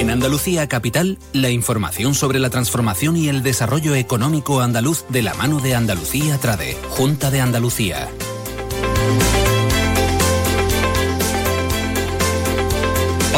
En Andalucía Capital, la información sobre la transformación y el desarrollo económico andaluz de la mano de Andalucía Trade, Junta de Andalucía.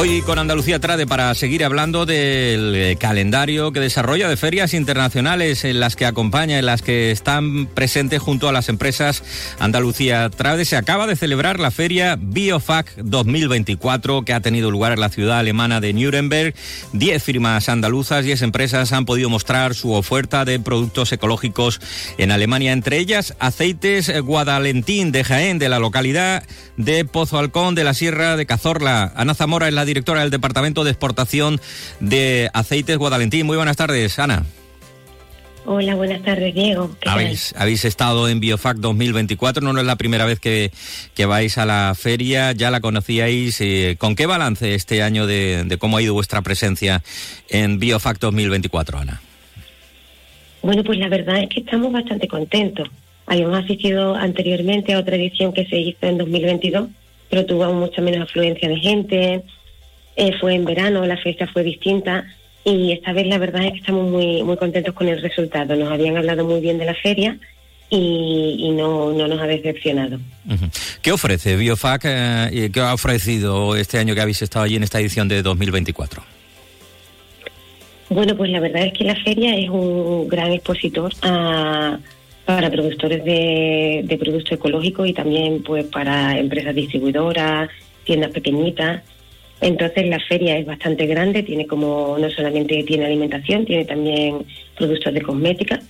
Hoy con Andalucía Trade para seguir hablando del eh, calendario que desarrolla de ferias internacionales en las que acompaña, en las que están presentes junto a las empresas Andalucía Trade. Se acaba de celebrar la feria Biofac 2024 que ha tenido lugar en la ciudad alemana de Nuremberg. Diez firmas andaluzas, diez empresas han podido mostrar su oferta de productos ecológicos en Alemania, entre ellas aceites Guadalentín de Jaén, de la localidad de Pozo Alcón, de la Sierra de Cazorla. Ana Zamora la directora del Departamento de Exportación de Aceites Guadalentín. Muy buenas tardes, Ana. Hola, buenas tardes, Diego. ¿Habéis, habéis, estado en Biofac 2024, no, es la primera vez que, vais a la feria, ya la conocíais. Eh, ¿Con qué balance este año de, de, cómo ha ido vuestra presencia en Biofac 2024, Ana? Bueno, pues la verdad es que estamos bastante contentos. Habíamos asistido anteriormente a otra edición que se hizo en 2022, pero tuvo mucha menos afluencia de gente, eh, fue en verano, la fiesta fue distinta y esta vez la verdad es que estamos muy, muy contentos con el resultado. Nos habían hablado muy bien de la feria y, no, no, nos ha decepcionado. ¿Qué ofrece Biofac eh, qué ha ofrecido este año que habéis estado allí en esta edición de 2024? Bueno, pues la verdad es que la feria es un gran expositor para productores de, de productos ecológicos y también pues para empresas distribuidoras, tiendas pequeñitas entonces la feria es bastante grande, tiene como no solamente tiene alimentación, tiene también productos de cosmética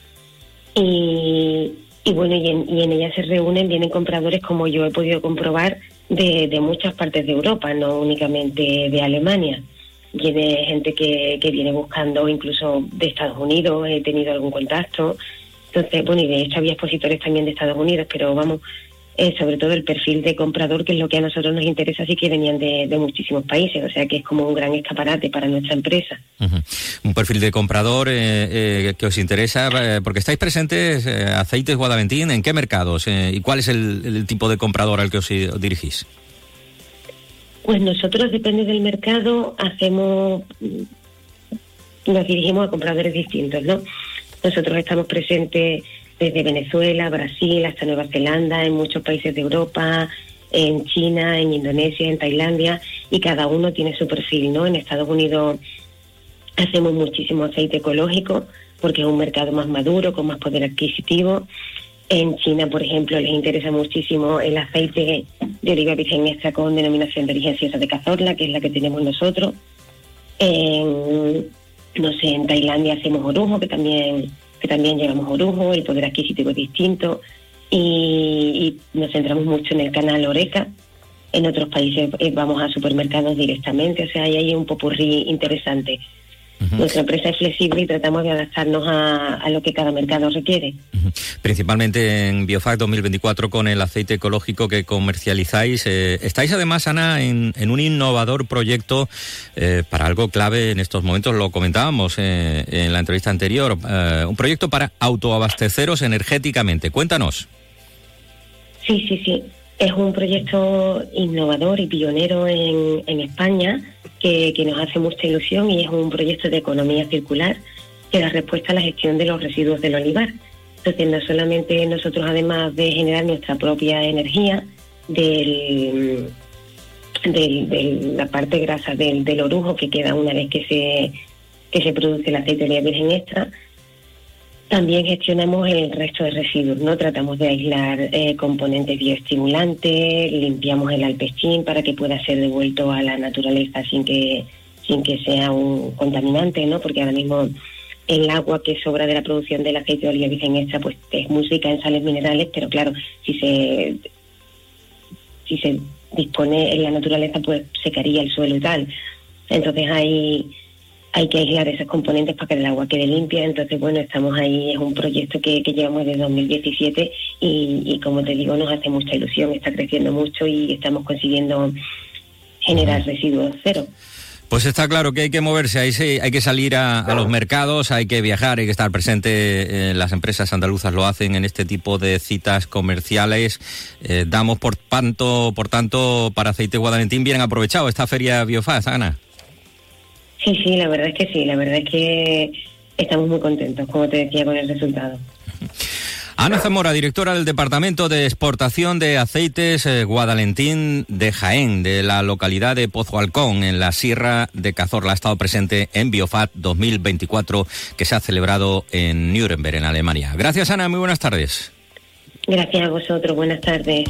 y, bueno y en, ella se reúnen vienen compradores como yo he podido comprobar de, muchas partes de Europa, no únicamente de Alemania. Viene gente que, que viene buscando incluso de Estados Unidos, he tenido algún contacto. Entonces, bueno, y de hecho había expositores también de Estados Unidos, pero vamos, eh, sobre todo el perfil de comprador, que es lo que a nosotros nos interesa, sí que venían de, muchísimos países, o sea que es como un gran escaparate para nuestra empresa. Un perfil de comprador eh, eh, que os interesa, porque estáis presentes, Aceites Guadalentín, ¿en qué mercados y cuál es el, tipo de comprador al que os dirigís? Pues nosotros, depende del mercado, hacemos, nos dirigimos a compradores distintos, ¿no? Nosotros estamos presentes desde Venezuela, Brasil hasta Nueva Zelanda, en muchos países de Europa, en China, en Indonesia, en Tailandia, y cada uno tiene su perfil, ¿no? En Estados Unidos hacemos muchísimo aceite ecológico porque es un mercado más maduro, con más poder adquisitivo. En China, por ejemplo, les interesa muchísimo el aceite de oliva virgen extra con denominación de origen de Cazorla, que es la que tenemos nosotros. En, no sé, en Tailandia hacemos orujo, que también que también llevamos orujo, el poder adquisitivo es distinto y, nos centramos mucho en el canal Oreca. En otros países eh, vamos a supermercados directamente, o sea, ahí hay un popurrí interesante. Nuestra empresa es flexible y tratamos de adaptarnos a, lo que cada mercado requiere. Principalmente en Biofac 2024 con el aceite ecológico que comercializáis. Eh, estáis además, Ana, en, un innovador proyecto eh, para algo clave en estos momentos, lo comentábamos eh, en la entrevista anterior, un proyecto para autoabasteceros energéticamente. Cuéntanos. Sí, sí, sí. Es un proyecto innovador y pionero en, en España que, nos hace mucha ilusión y es un proyecto de economía circular que da respuesta a la gestión de los residuos del olivar. Entonces, no solamente nosotros, además de generar nuestra propia energía del, de la parte grasa del, del, orujo que queda una vez que se, que se produce el aceite de oliva virgen extra, también gestionamos el resto de residuos, ¿no? Tratamos de aislar eh, componentes bioestimulantes, limpiamos el alpechín para que pueda ser devuelto a la naturaleza sin que, sin que sea un contaminante, ¿no? Porque ahora mismo el agua que sobra de la producción del aceite de oliva virgen extra pues es muy rica en sales minerales, pero claro, si se si se dispone en la naturaleza pues secaría el suelo y tal. Entonces hay hay que aislar esos componentes para que el agua quede limpia. Entonces, bueno, estamos ahí, es un proyecto que, llevamos desde 2017 y, y, como te digo, nos hace mucha ilusión, está creciendo mucho y estamos consiguiendo generar residuos cero. Pues está claro que hay que moverse, hay, hay que salir a, los mercados, hay que viajar, hay que estar presente. Eh, las empresas andaluzas lo hacen en este tipo de citas comerciales. Eh, damos por tanto, por tanto, para aceite Guadalentín bien aprovechado esta feria Biofaz, Ana. Sí, sí, la verdad es que sí, la verdad es que estamos muy contentos, como te decía, con el resultado. Ana Zamora, directora del Departamento de Exportación de Aceites eh, Guadalentín de Jaén, de la localidad de Pozo Alcón, en la Sierra de Cazorla, ha estado presente en Biofat 2024, que se ha celebrado en Nuremberg, en Alemania. Gracias, Ana. Muy buenas tardes. Gracias a vosotros. Buenas tardes.